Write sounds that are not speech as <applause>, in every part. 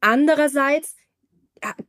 andererseits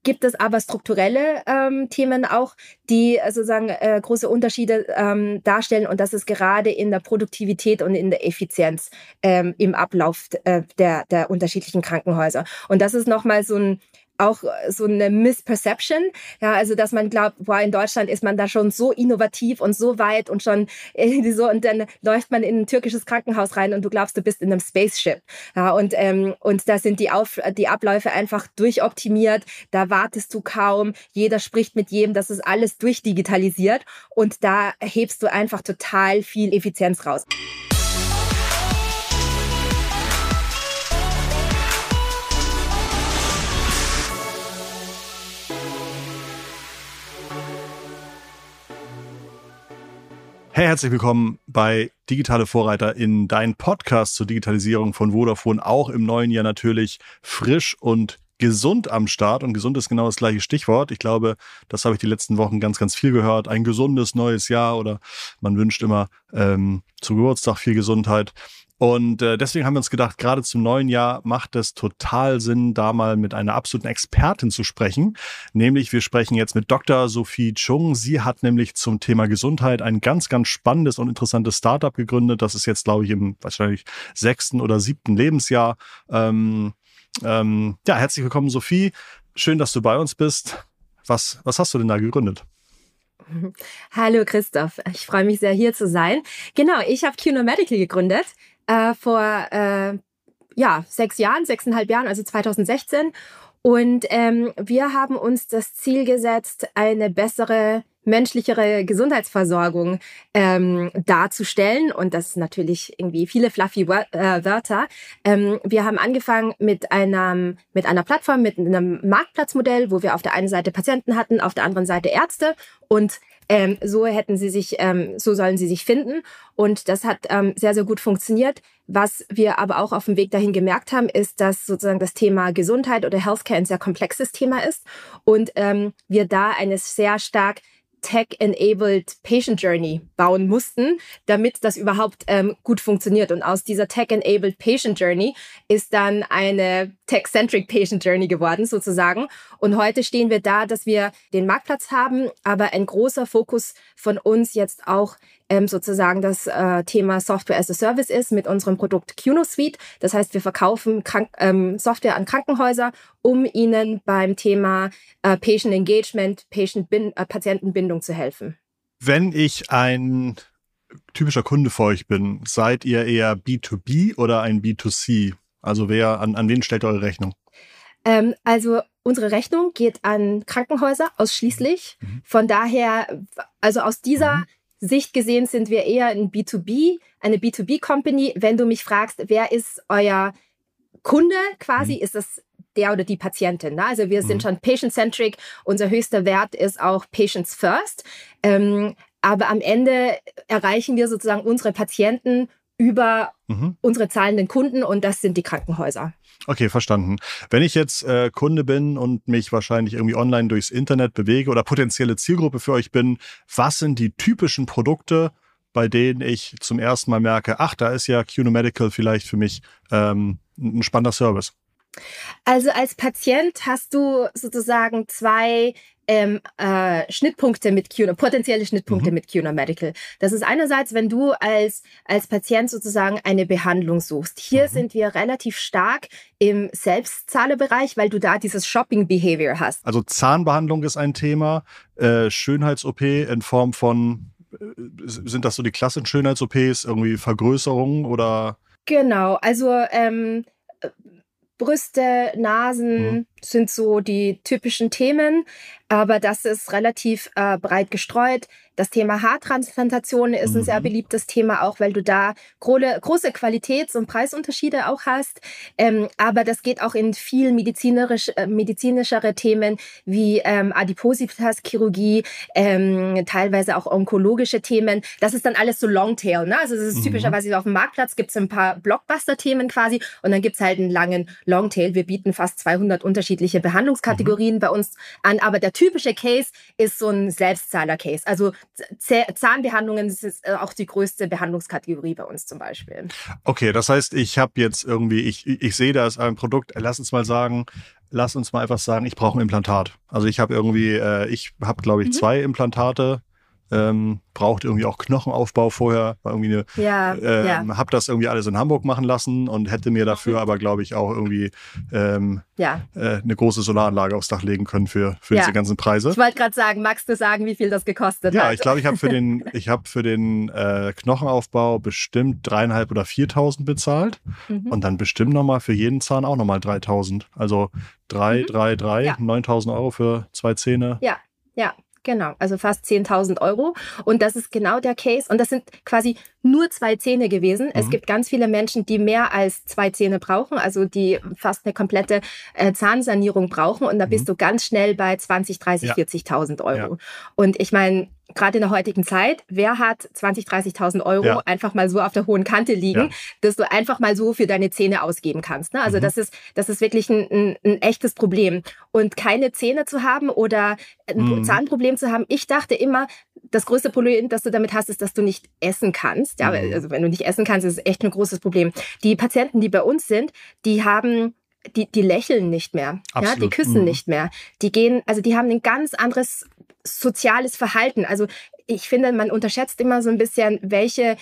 gibt es aber strukturelle ähm, Themen auch, die äh, sozusagen äh, große Unterschiede ähm, darstellen. Und das ist gerade in der Produktivität und in der Effizienz ähm, im Ablauf äh, der, der unterschiedlichen Krankenhäuser. Und das ist nochmal so ein auch äh, so eine Misperception. Ja, also dass man glaubt, boah, in Deutschland ist man da schon so innovativ und so weit und schon <laughs> irgendwie so und dann läuft man in ein türkisches Krankenhaus rein und du glaubst, du bist in einem Spaceship. Ja, und ähm, und da sind die Auf die Abläufe einfach durchoptimiert. Da wartest du kaum. Jeder spricht mit jedem. Das ist alles durchdigitalisiert und da hebst du einfach total viel Effizienz raus. Hey, herzlich willkommen bei Digitale Vorreiter in dein Podcast zur Digitalisierung von Vodafone. Auch im neuen Jahr natürlich frisch und gesund am Start. Und gesund ist genau das gleiche Stichwort. Ich glaube, das habe ich die letzten Wochen ganz, ganz viel gehört. Ein gesundes neues Jahr oder man wünscht immer ähm, zu Geburtstag viel Gesundheit. Und äh, deswegen haben wir uns gedacht, gerade zum neuen Jahr macht es total Sinn, da mal mit einer absoluten Expertin zu sprechen. Nämlich, wir sprechen jetzt mit Dr. Sophie Chung. Sie hat nämlich zum Thema Gesundheit ein ganz, ganz spannendes und interessantes Startup gegründet. Das ist jetzt, glaube ich, im wahrscheinlich sechsten oder siebten Lebensjahr. Ähm, ähm, ja, herzlich willkommen, Sophie. Schön, dass du bei uns bist. Was, was hast du denn da gegründet? Hallo Christoph, ich freue mich sehr hier zu sein. Genau, ich habe QNO Medical gegründet äh, vor äh, ja, sechs Jahren, sechseinhalb Jahren, also 2016. Und ähm, wir haben uns das Ziel gesetzt, eine bessere menschlichere Gesundheitsversorgung ähm, darzustellen. Und das ist natürlich irgendwie viele fluffy äh, Wörter. Ähm, wir haben angefangen mit einer, mit einer Plattform, mit einem Marktplatzmodell, wo wir auf der einen Seite Patienten hatten, auf der anderen Seite Ärzte. Und ähm, so hätten sie sich, ähm, so sollen sie sich finden. Und das hat ähm, sehr, sehr gut funktioniert. Was wir aber auch auf dem Weg dahin gemerkt haben, ist, dass sozusagen das Thema Gesundheit oder Healthcare ein sehr komplexes Thema ist und ähm, wir da eine sehr stark Tech-enabled Patient Journey bauen mussten, damit das überhaupt ähm, gut funktioniert. Und aus dieser Tech-enabled Patient Journey ist dann eine Tech-centric Patient Journey geworden, sozusagen. Und heute stehen wir da, dass wir den Marktplatz haben, aber ein großer Fokus von uns jetzt auch ähm, sozusagen das äh, Thema Software as a Service ist mit unserem Produkt QNO Suite. Das heißt, wir verkaufen Krank ähm, Software an Krankenhäuser, um ihnen beim Thema äh, Patient Engagement, Patient -Bin äh, Patientenbindung zu helfen. Wenn ich ein typischer Kunde für euch bin, seid ihr eher B2B oder ein B2C? Also wer, an, an wen stellt ihr eure Rechnung? Ähm, also unsere Rechnung geht an Krankenhäuser ausschließlich. Mhm. Von daher, also aus dieser mhm. Sicht gesehen sind wir eher ein B2B, eine B2B-Company. Wenn du mich fragst, wer ist euer Kunde quasi, mhm. ist das der oder die Patientin. Ne? Also wir sind mhm. schon patient-centric. Unser höchster Wert ist auch Patients First. Ähm, aber am Ende erreichen wir sozusagen unsere Patienten über mhm. unsere zahlenden Kunden und das sind die Krankenhäuser. Okay, verstanden. Wenn ich jetzt äh, Kunde bin und mich wahrscheinlich irgendwie online durchs Internet bewege oder potenzielle Zielgruppe für euch bin, was sind die typischen Produkte, bei denen ich zum ersten Mal merke, ach, da ist ja QNO Medical vielleicht für mich ähm, ein spannender Service? Also als Patient hast du sozusagen zwei ähm, äh, Schnittpunkte mit QNO, potenzielle Schnittpunkte mhm. mit QNO Medical. Das ist einerseits, wenn du als, als Patient sozusagen eine Behandlung suchst. Hier mhm. sind wir relativ stark im Selbstzahlerbereich, weil du da dieses Shopping-Behavior hast. Also Zahnbehandlung ist ein Thema, äh, Schönheits-OP in Form von, äh, sind das so die klassischen Schönheits-OPs, irgendwie Vergrößerungen oder? Genau, also ähm, Brüste, Nasen mhm. Sind so die typischen Themen, aber das ist relativ äh, breit gestreut. Das Thema Haartransplantation ist ein sehr mhm. beliebtes Thema, auch weil du da große, Qualitäts- und Preisunterschiede auch hast. Ähm, aber das geht auch in viel medizinisch, äh, medizinischere Themen wie ähm, Adipositas-Chirurgie, ähm, teilweise auch onkologische Themen. Das ist dann alles so Longtail. Ne? Also das ist mhm. typischerweise auf dem Marktplatz gibt es ein paar Blockbuster-Themen quasi und dann gibt es halt einen langen Longtail. Wir bieten fast 200 unterschiedliche Behandlungskategorien mhm. bei uns an, aber der typische Case ist so ein Selbstzahler-Case. Also Zahnbehandlungen ist äh, auch die größte Behandlungskategorie bei uns zum Beispiel. Okay, das heißt, ich habe jetzt irgendwie, ich, ich sehe da ist ein Produkt, lass uns mal sagen, lass uns mal einfach sagen, ich brauche ein Implantat. Also ich habe irgendwie, äh, ich habe glaube ich mhm. zwei Implantate ähm, braucht irgendwie auch Knochenaufbau vorher, war irgendwie eine, ja, äh, ja. habe das irgendwie alles in Hamburg machen lassen und hätte mir dafür aber, glaube ich, auch irgendwie ähm, ja. äh, eine große Solaranlage aufs Dach legen können für, für diese ganzen Preise. Ich wollte gerade sagen, magst du sagen, wie viel das gekostet ja, hat? Ja, ich glaube, ich habe für den, <laughs> ich habe für den äh, Knochenaufbau bestimmt dreieinhalb oder viertausend bezahlt mhm. und dann bestimmt nochmal für jeden Zahn auch nochmal 3000. Also drei, mhm. drei, drei, ja. 9000 Euro für zwei Zähne. Ja, ja. Genau, also fast 10.000 Euro. Und das ist genau der Case. Und das sind quasi nur zwei Zähne gewesen. Mhm. Es gibt ganz viele Menschen, die mehr als zwei Zähne brauchen, also die fast eine komplette äh, Zahnsanierung brauchen. Und da bist mhm. du ganz schnell bei 20, 30, ja. 40.000 Euro. Ja. Und ich meine, gerade in der heutigen Zeit, wer hat 20, 30.000 Euro ja. einfach mal so auf der hohen Kante liegen, ja. dass du einfach mal so für deine Zähne ausgeben kannst. Ne? Also mhm. das ist das ist wirklich ein, ein, ein, echtes Problem. Und keine Zähne zu haben oder ein mhm. Zahnproblem zu haben, ich dachte immer, das größte Problem, das du damit hast, ist, dass du nicht essen kannst. Ja, mhm. also wenn du nicht essen kannst, ist es echt ein großes Problem. Die Patienten, die bei uns sind, die haben die, die lächeln nicht mehr, Absolut. ja, die küssen mhm. nicht mehr. Die gehen, also die haben ein ganz anderes soziales Verhalten. Also ich finde, man unterschätzt immer so ein bisschen, welche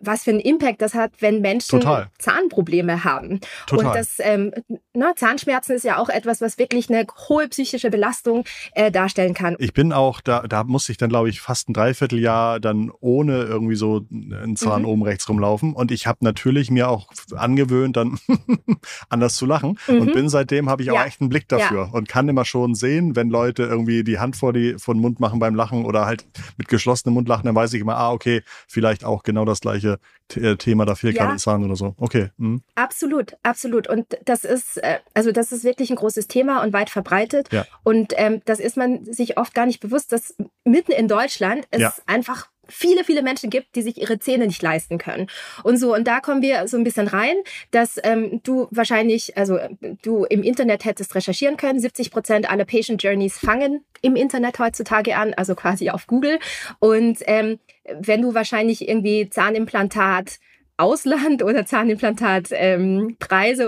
was für einen Impact das hat, wenn Menschen Total. Zahnprobleme haben. Total. Und das ähm, ne, Zahnschmerzen ist ja auch etwas, was wirklich eine hohe psychische Belastung äh, darstellen kann. Ich bin auch, da, da musste ich dann, glaube ich, fast ein Dreivierteljahr dann ohne irgendwie so einen Zahn mhm. oben rechts rumlaufen. Und ich habe natürlich mir auch angewöhnt, dann <laughs> anders zu lachen. Mhm. Und bin seitdem, habe ich auch ja. echt einen Blick dafür ja. und kann immer schon sehen, wenn Leute irgendwie die Hand vor, die, vor den Mund machen beim Lachen oder halt mit geschlossenem Mund lachen, dann weiß ich immer, ah, okay, vielleicht auch genau das gleiche äh, Thema, da fehlt ja. gerade Zahn oder so. Okay. Mhm. Absolut, absolut. Und das ist, äh, also das ist wirklich ein großes Thema und weit verbreitet. Ja. Und ähm, das ist man sich oft gar nicht bewusst, dass mitten in Deutschland es ja. einfach viele, viele Menschen gibt, die sich ihre Zähne nicht leisten können. Und so, und da kommen wir so ein bisschen rein, dass ähm, du wahrscheinlich, also du im Internet hättest recherchieren können. 70 Prozent aller Patient Journeys fangen im Internet heutzutage an, also quasi auf Google. Und ähm, wenn du wahrscheinlich irgendwie Zahnimplantat Ausland oder Zahnimplantat ähm,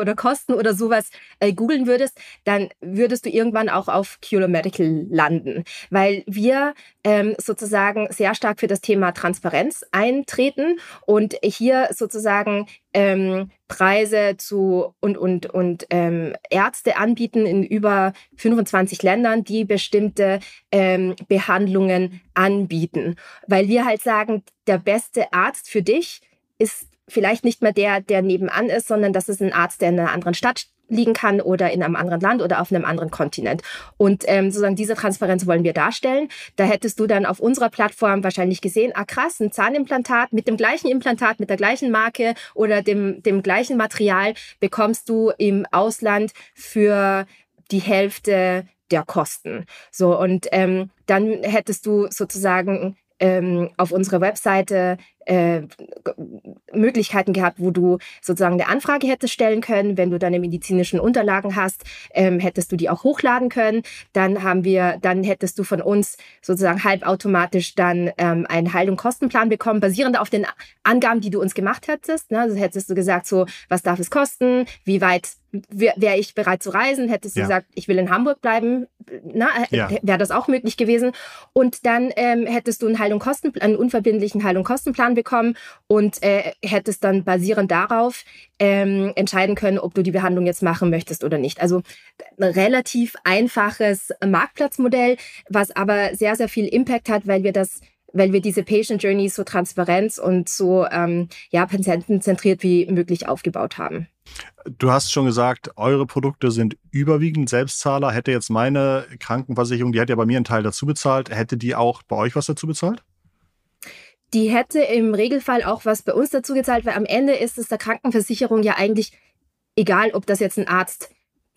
oder Kosten oder sowas äh, googeln würdest, dann würdest du irgendwann auch auf Cure Medical landen, weil wir ähm, sozusagen sehr stark für das Thema Transparenz eintreten und hier sozusagen ähm, Preise zu und und und ähm, Ärzte anbieten in über 25 Ländern, die bestimmte ähm, Behandlungen anbieten, weil wir halt sagen, der beste Arzt für dich ist vielleicht nicht mehr der, der nebenan ist, sondern das ist ein Arzt, der in einer anderen Stadt liegen kann oder in einem anderen Land oder auf einem anderen Kontinent. Und ähm, sozusagen diese Transparenz wollen wir darstellen. Da hättest du dann auf unserer Plattform wahrscheinlich gesehen, ah krass, ein Zahnimplantat mit dem gleichen Implantat, mit der gleichen Marke oder dem, dem gleichen Material bekommst du im Ausland für die Hälfte der Kosten. So, und ähm, dann hättest du sozusagen ähm, auf unserer Webseite äh, Möglichkeiten gehabt, wo du sozusagen eine Anfrage hättest stellen können. Wenn du deine medizinischen Unterlagen hast, ähm, hättest du die auch hochladen können. Dann haben wir, dann hättest du von uns sozusagen halbautomatisch dann ähm, einen Heil- und Kostenplan bekommen, basierend auf den Angaben, die du uns gemacht hättest. Ne? Also hättest du gesagt, so, was darf es kosten? Wie weit wäre ich bereit zu reisen? Hättest du ja. gesagt, ich will in Hamburg bleiben? Na, ja. wäre das auch möglich gewesen. Und dann ähm, hättest du einen Heil- und Kostenplan, einen unverbindlichen Heil- und Kostenplan bekommen und äh, hättest dann basierend darauf ähm, entscheiden können, ob du die Behandlung jetzt machen möchtest oder nicht. Also ein relativ einfaches Marktplatzmodell, was aber sehr, sehr viel Impact hat, weil wir das weil wir diese Patient Journey so transparent und so ähm, ja, patientenzentriert wie möglich aufgebaut haben. Du hast schon gesagt, eure Produkte sind überwiegend Selbstzahler. Hätte jetzt meine Krankenversicherung, die hat ja bei mir einen Teil dazu bezahlt, hätte die auch bei euch was dazu bezahlt? Die hätte im Regelfall auch was bei uns dazu gezahlt, weil am Ende ist es der Krankenversicherung ja eigentlich egal, ob das jetzt ein Arzt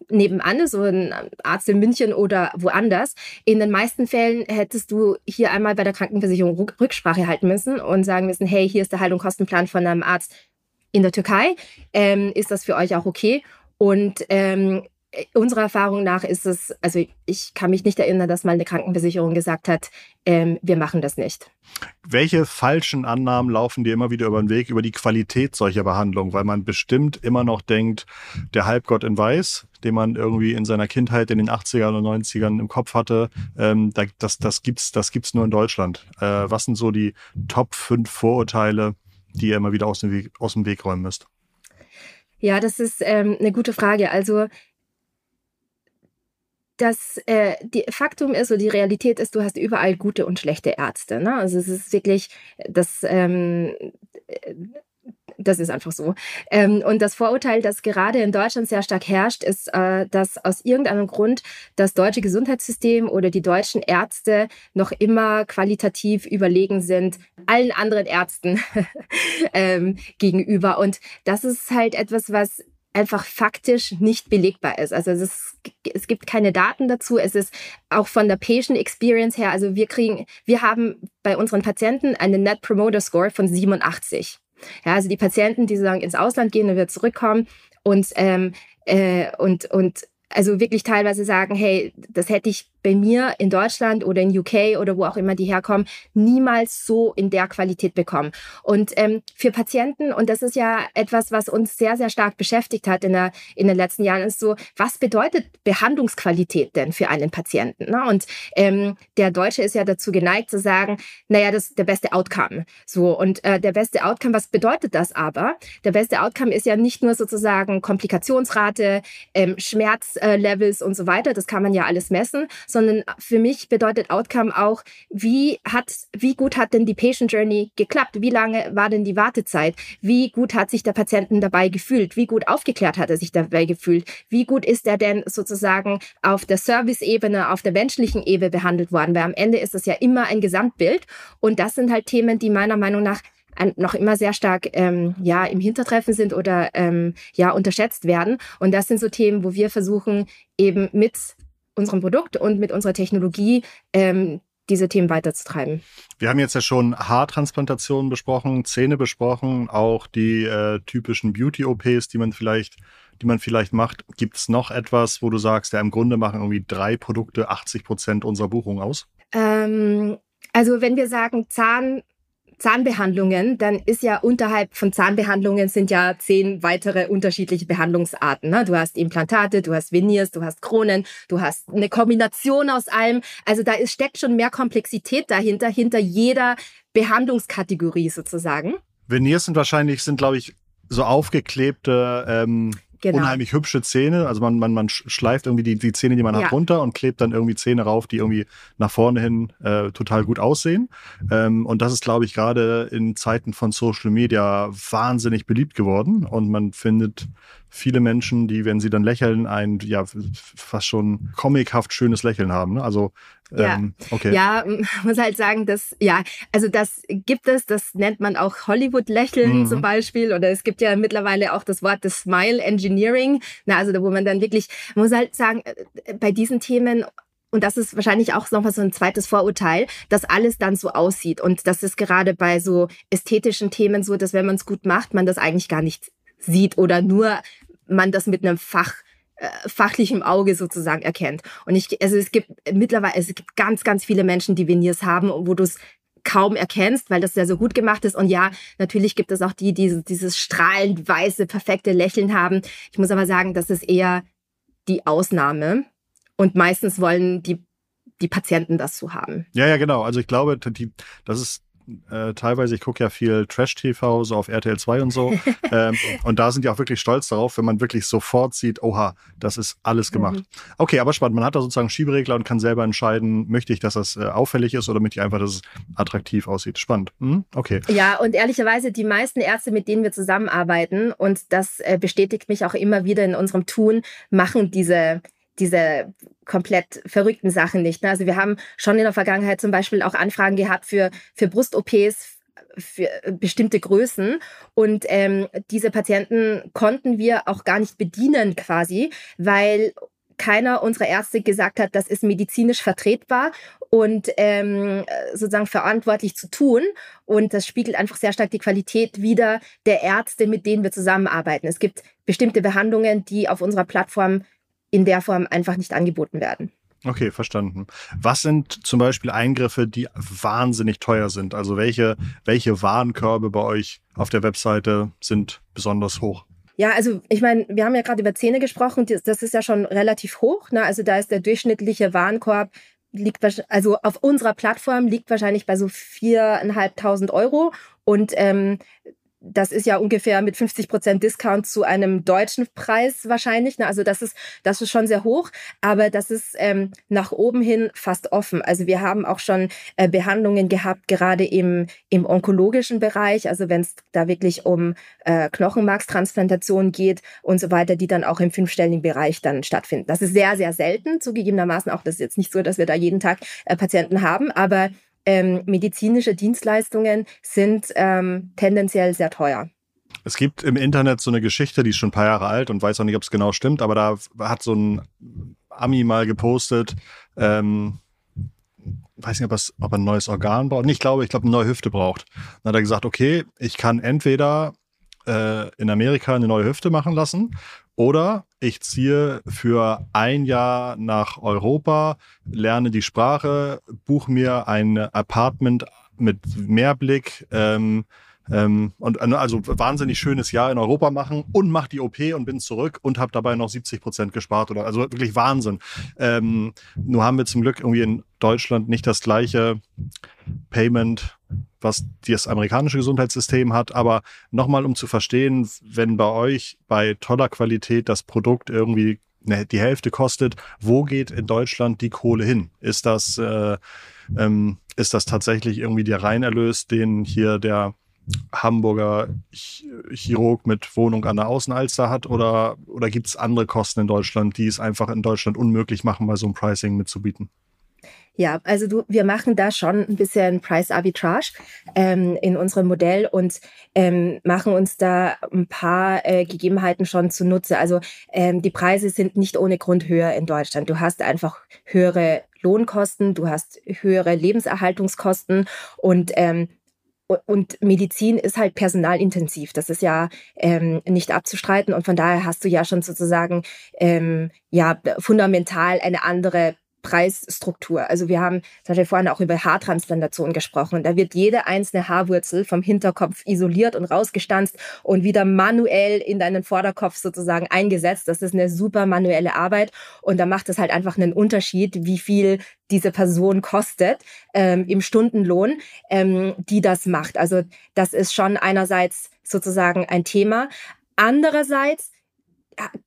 nebenan ist, so ein Arzt in München oder woanders. In den meisten Fällen hättest du hier einmal bei der Krankenversicherung Rücksprache halten müssen und sagen müssen, hey, hier ist der Heil- und Kostenplan von einem Arzt in der Türkei. Ähm, ist das für euch auch okay? Und ähm, unserer Erfahrung nach ist es, also ich kann mich nicht erinnern, dass mal eine Krankenversicherung gesagt hat, ähm, wir machen das nicht. Welche falschen Annahmen laufen dir immer wieder über den Weg über die Qualität solcher Behandlung? Weil man bestimmt immer noch denkt, der Halbgott in Weiß, den man irgendwie in seiner Kindheit in den 80ern und 90ern im Kopf hatte, ähm, das, das gibt's, das gibt's nur in Deutschland. Äh, was sind so die Top 5 Vorurteile, die ihr immer wieder aus dem Weg, aus dem Weg räumen müsst? Ja, das ist ähm, eine gute Frage. Also das äh, die Faktum ist, oder die Realität ist, du hast überall gute und schlechte Ärzte. Ne? Also es ist wirklich, das ähm, das ist einfach so. Ähm, und das Vorurteil, das gerade in Deutschland sehr stark herrscht, ist, äh, dass aus irgendeinem Grund das deutsche Gesundheitssystem oder die deutschen Ärzte noch immer qualitativ überlegen sind allen anderen Ärzten <laughs> ähm, gegenüber. Und das ist halt etwas, was einfach faktisch nicht belegbar ist. Also es, ist, es gibt keine Daten dazu. Es ist auch von der Patient Experience her, also wir kriegen, wir haben bei unseren Patienten einen Net Promoter Score von 87. Ja, also die Patienten, die sozusagen ins Ausland gehen und wieder zurückkommen und, ähm, äh, und, und also wirklich teilweise sagen, hey, das hätte ich bei mir in Deutschland oder in UK oder wo auch immer die herkommen, niemals so in der Qualität bekommen. Und ähm, für Patienten, und das ist ja etwas, was uns sehr, sehr stark beschäftigt hat in, der, in den letzten Jahren, ist so, was bedeutet Behandlungsqualität denn für einen Patienten? Ne? Und ähm, der Deutsche ist ja dazu geneigt zu sagen, naja, das ist der beste Outcome. So, und äh, der beste Outcome, was bedeutet das aber? Der beste Outcome ist ja nicht nur sozusagen Komplikationsrate, ähm, Schmerzlevels äh, und so weiter, das kann man ja alles messen, sondern für mich bedeutet Outcome auch, wie hat, wie gut hat denn die Patient Journey geklappt? Wie lange war denn die Wartezeit? Wie gut hat sich der Patienten dabei gefühlt? Wie gut aufgeklärt hat er sich dabei gefühlt? Wie gut ist er denn sozusagen auf der Service-Ebene, auf der menschlichen Ebene behandelt worden? Weil am Ende ist es ja immer ein Gesamtbild. Und das sind halt Themen, die meiner Meinung nach noch immer sehr stark ähm, ja im Hintertreffen sind oder ähm, ja unterschätzt werden und das sind so Themen wo wir versuchen eben mit unserem Produkt und mit unserer Technologie ähm, diese Themen weiterzutreiben. Wir haben jetzt ja schon Haartransplantationen besprochen, Zähne besprochen, auch die äh, typischen Beauty-OPs, die man vielleicht, die man vielleicht macht. Gibt es noch etwas, wo du sagst, ja, im Grunde machen irgendwie drei Produkte 80 Prozent unserer Buchung aus? Ähm, also wenn wir sagen Zahn, Zahnbehandlungen, dann ist ja unterhalb von Zahnbehandlungen sind ja zehn weitere unterschiedliche Behandlungsarten. Ne? Du hast Implantate, du hast Veneers, du hast Kronen, du hast eine Kombination aus allem. Also da ist, steckt schon mehr Komplexität dahinter, hinter jeder Behandlungskategorie sozusagen. Veneers sind wahrscheinlich, sind glaube ich, so aufgeklebte ähm, Genau. unheimlich hübsche Zähne. Also man, man, man schleift irgendwie die, die Zähne, die man ja. hat, runter und klebt dann irgendwie Zähne rauf, die irgendwie nach vorne hin äh, total gut aussehen. Ähm, und das ist, glaube ich, gerade in Zeiten von Social Media wahnsinnig beliebt geworden. Und man findet viele Menschen, die, wenn sie dann lächeln, ein ja fast schon comichaft schönes Lächeln haben. Ne? Also ja. Ähm, okay. Ja, <laughs> muss halt sagen, dass, ja, also das gibt es, das nennt man auch Hollywood-Lächeln mhm. zum Beispiel. Oder es gibt ja mittlerweile auch das Wort des Smile Engineering. Na, also da, wo man dann wirklich, muss halt sagen, äh, bei diesen Themen und das ist wahrscheinlich auch nochmal so ein zweites Vorurteil, dass alles dann so aussieht. Und das ist gerade bei so ästhetischen Themen so, dass wenn man es gut macht, man das eigentlich gar nicht sieht oder nur man das mit einem Fach äh, fachlichem Auge sozusagen erkennt. Und ich, also es gibt mittlerweile, es gibt ganz, ganz viele Menschen, die Veneers haben, wo du es kaum erkennst, weil das sehr so gut gemacht ist. Und ja, natürlich gibt es auch die, die dieses strahlend weiße, perfekte Lächeln haben. Ich muss aber sagen, das ist eher die Ausnahme. Und meistens wollen die, die Patienten das so haben. Ja, ja, genau. Also ich glaube, die, das ist äh, teilweise, ich gucke ja viel Trash-TV, so auf RTL 2 und so. <laughs> ähm, und da sind die auch wirklich stolz darauf, wenn man wirklich sofort sieht, oha, das ist alles gemacht. Mhm. Okay, aber spannend. Man hat da sozusagen Schieberegler und kann selber entscheiden, möchte ich, dass das äh, auffällig ist oder möchte ich einfach, dass es attraktiv aussieht. Spannend. Mhm. Okay. Ja, und ehrlicherweise, die meisten Ärzte, mit denen wir zusammenarbeiten, und das äh, bestätigt mich auch immer wieder in unserem Tun, machen diese diese komplett verrückten Sachen nicht. Ne? Also wir haben schon in der Vergangenheit zum Beispiel auch Anfragen gehabt für, für Brust-OPs für bestimmte Größen. Und ähm, diese Patienten konnten wir auch gar nicht bedienen quasi, weil keiner unserer Ärzte gesagt hat, das ist medizinisch vertretbar und ähm, sozusagen verantwortlich zu tun. Und das spiegelt einfach sehr stark die Qualität wider der Ärzte, mit denen wir zusammenarbeiten. Es gibt bestimmte Behandlungen, die auf unserer Plattform in der Form einfach nicht angeboten werden. Okay, verstanden. Was sind zum Beispiel Eingriffe, die wahnsinnig teuer sind? Also welche, welche Warenkörbe bei euch auf der Webseite sind besonders hoch? Ja, also ich meine, wir haben ja gerade über Zähne gesprochen, das ist ja schon relativ hoch. Ne? Also da ist der durchschnittliche Warenkorb liegt also auf unserer Plattform liegt wahrscheinlich bei so viereinhalbtausend Euro und ähm, das ist ja ungefähr mit 50 Prozent Discount zu einem deutschen Preis wahrscheinlich. Ne? Also das ist, das ist schon sehr hoch, aber das ist ähm, nach oben hin fast offen. Also wir haben auch schon äh, Behandlungen gehabt, gerade im, im onkologischen Bereich, also wenn es da wirklich um äh, Knochenmarkstransplantation geht und so weiter, die dann auch im fünfstelligen Bereich dann stattfinden. Das ist sehr, sehr selten, zugegebenermaßen auch. Das ist jetzt nicht so, dass wir da jeden Tag äh, Patienten haben, aber ähm, medizinische Dienstleistungen sind ähm, tendenziell sehr teuer. Es gibt im Internet so eine Geschichte, die ist schon ein paar Jahre alt und weiß auch nicht, ob es genau stimmt, aber da hat so ein Ami mal gepostet, ähm, weiß nicht, ob, es, ob er ein neues Organ braucht. Ich glaube, ich glaube, eine neue Hüfte braucht. Dann hat er gesagt, okay, ich kann entweder äh, in Amerika eine neue Hüfte machen lassen oder ich ziehe für ein Jahr nach Europa, lerne die Sprache, buche mir ein Apartment mit Mehrblick ähm, ähm, und also wahnsinnig schönes Jahr in Europa machen und mach die OP und bin zurück und habe dabei noch 70 Prozent gespart oder also wirklich Wahnsinn. Ähm, nur haben wir zum Glück irgendwie in Deutschland nicht das gleiche Payment was das amerikanische Gesundheitssystem hat. Aber nochmal, um zu verstehen, wenn bei euch bei toller Qualität das Produkt irgendwie ne, die Hälfte kostet, wo geht in Deutschland die Kohle hin? Ist das, äh, ähm, ist das tatsächlich irgendwie der Reinerlös, den hier der Hamburger Chirurg mit Wohnung an der Außenalster hat oder, oder gibt es andere Kosten in Deutschland, die es einfach in Deutschland unmöglich machen, bei so einem Pricing mitzubieten? Ja, also du, wir machen da schon ein bisschen Price Arbitrage ähm, in unserem Modell und ähm, machen uns da ein paar äh, Gegebenheiten schon zunutze. Also ähm, die Preise sind nicht ohne Grund höher in Deutschland. Du hast einfach höhere Lohnkosten, du hast höhere Lebenserhaltungskosten und ähm, und Medizin ist halt personalintensiv. Das ist ja ähm, nicht abzustreiten. Und von daher hast du ja schon sozusagen ähm, ja fundamental eine andere Preisstruktur. Also wir haben zum Beispiel vorhin auch über Haartransplantation gesprochen. Da wird jede einzelne Haarwurzel vom Hinterkopf isoliert und rausgestanzt und wieder manuell in deinen Vorderkopf sozusagen eingesetzt. Das ist eine super manuelle Arbeit und da macht es halt einfach einen Unterschied, wie viel diese Person kostet ähm, im Stundenlohn, ähm, die das macht. Also das ist schon einerseits sozusagen ein Thema. Andererseits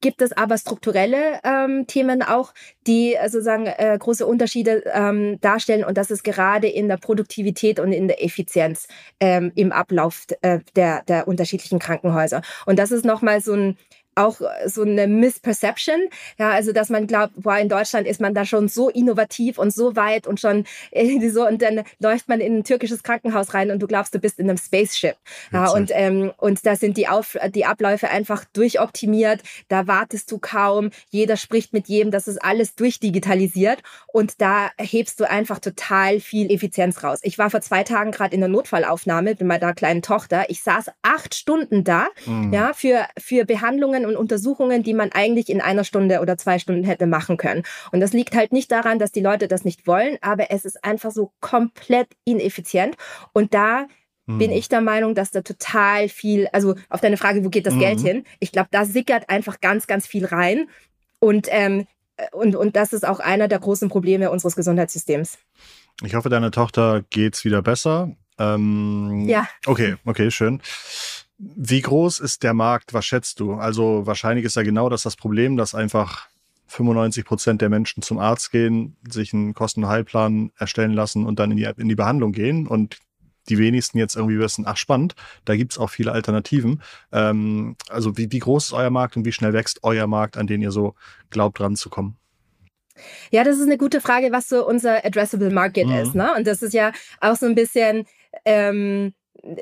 gibt es aber strukturelle ähm, Themen auch, die äh, sozusagen äh, große Unterschiede ähm, darstellen. Und das ist gerade in der Produktivität und in der Effizienz ähm, im Ablauf äh, der, der unterschiedlichen Krankenhäuser. Und das ist nochmal so ein auch so eine Misperception, ja, also dass man glaubt, boah, in Deutschland ist man da schon so innovativ und so weit und schon <laughs> so und dann läuft man in ein türkisches Krankenhaus rein und du glaubst, du bist in einem Spaceship, ja, und ähm, und da sind die Auf die Abläufe einfach durchoptimiert, da wartest du kaum, jeder spricht mit jedem, das ist alles durchdigitalisiert. Und da hebst du einfach total viel Effizienz raus. Ich war vor zwei Tagen gerade in der Notfallaufnahme mit meiner kleinen Tochter, ich saß acht Stunden da, mhm. ja, für für Behandlungen und Untersuchungen, die man eigentlich in einer Stunde oder zwei Stunden hätte machen können. Und das liegt halt nicht daran, dass die Leute das nicht wollen, aber es ist einfach so komplett ineffizient. Und da hm. bin ich der Meinung, dass da total viel, also auf deine Frage, wo geht das mhm. Geld hin? Ich glaube, da sickert einfach ganz, ganz viel rein. Und, ähm, und, und das ist auch einer der großen Probleme unseres Gesundheitssystems. Ich hoffe, deiner Tochter geht's wieder besser. Ähm, ja. Okay, okay, schön. Wie groß ist der Markt? Was schätzt du? Also wahrscheinlich ist ja genau das das Problem, dass einfach 95 Prozent der Menschen zum Arzt gehen, sich einen Kosten- und Heilplan erstellen lassen und dann in die, in die Behandlung gehen und die wenigsten jetzt irgendwie wissen, ach spannend, da gibt's auch viele Alternativen. Ähm, also wie, wie groß ist euer Markt und wie schnell wächst euer Markt, an den ihr so glaubt, ranzukommen? Ja, das ist eine gute Frage, was so unser Addressable Market mhm. ist. Ne? Und das ist ja auch so ein bisschen ähm,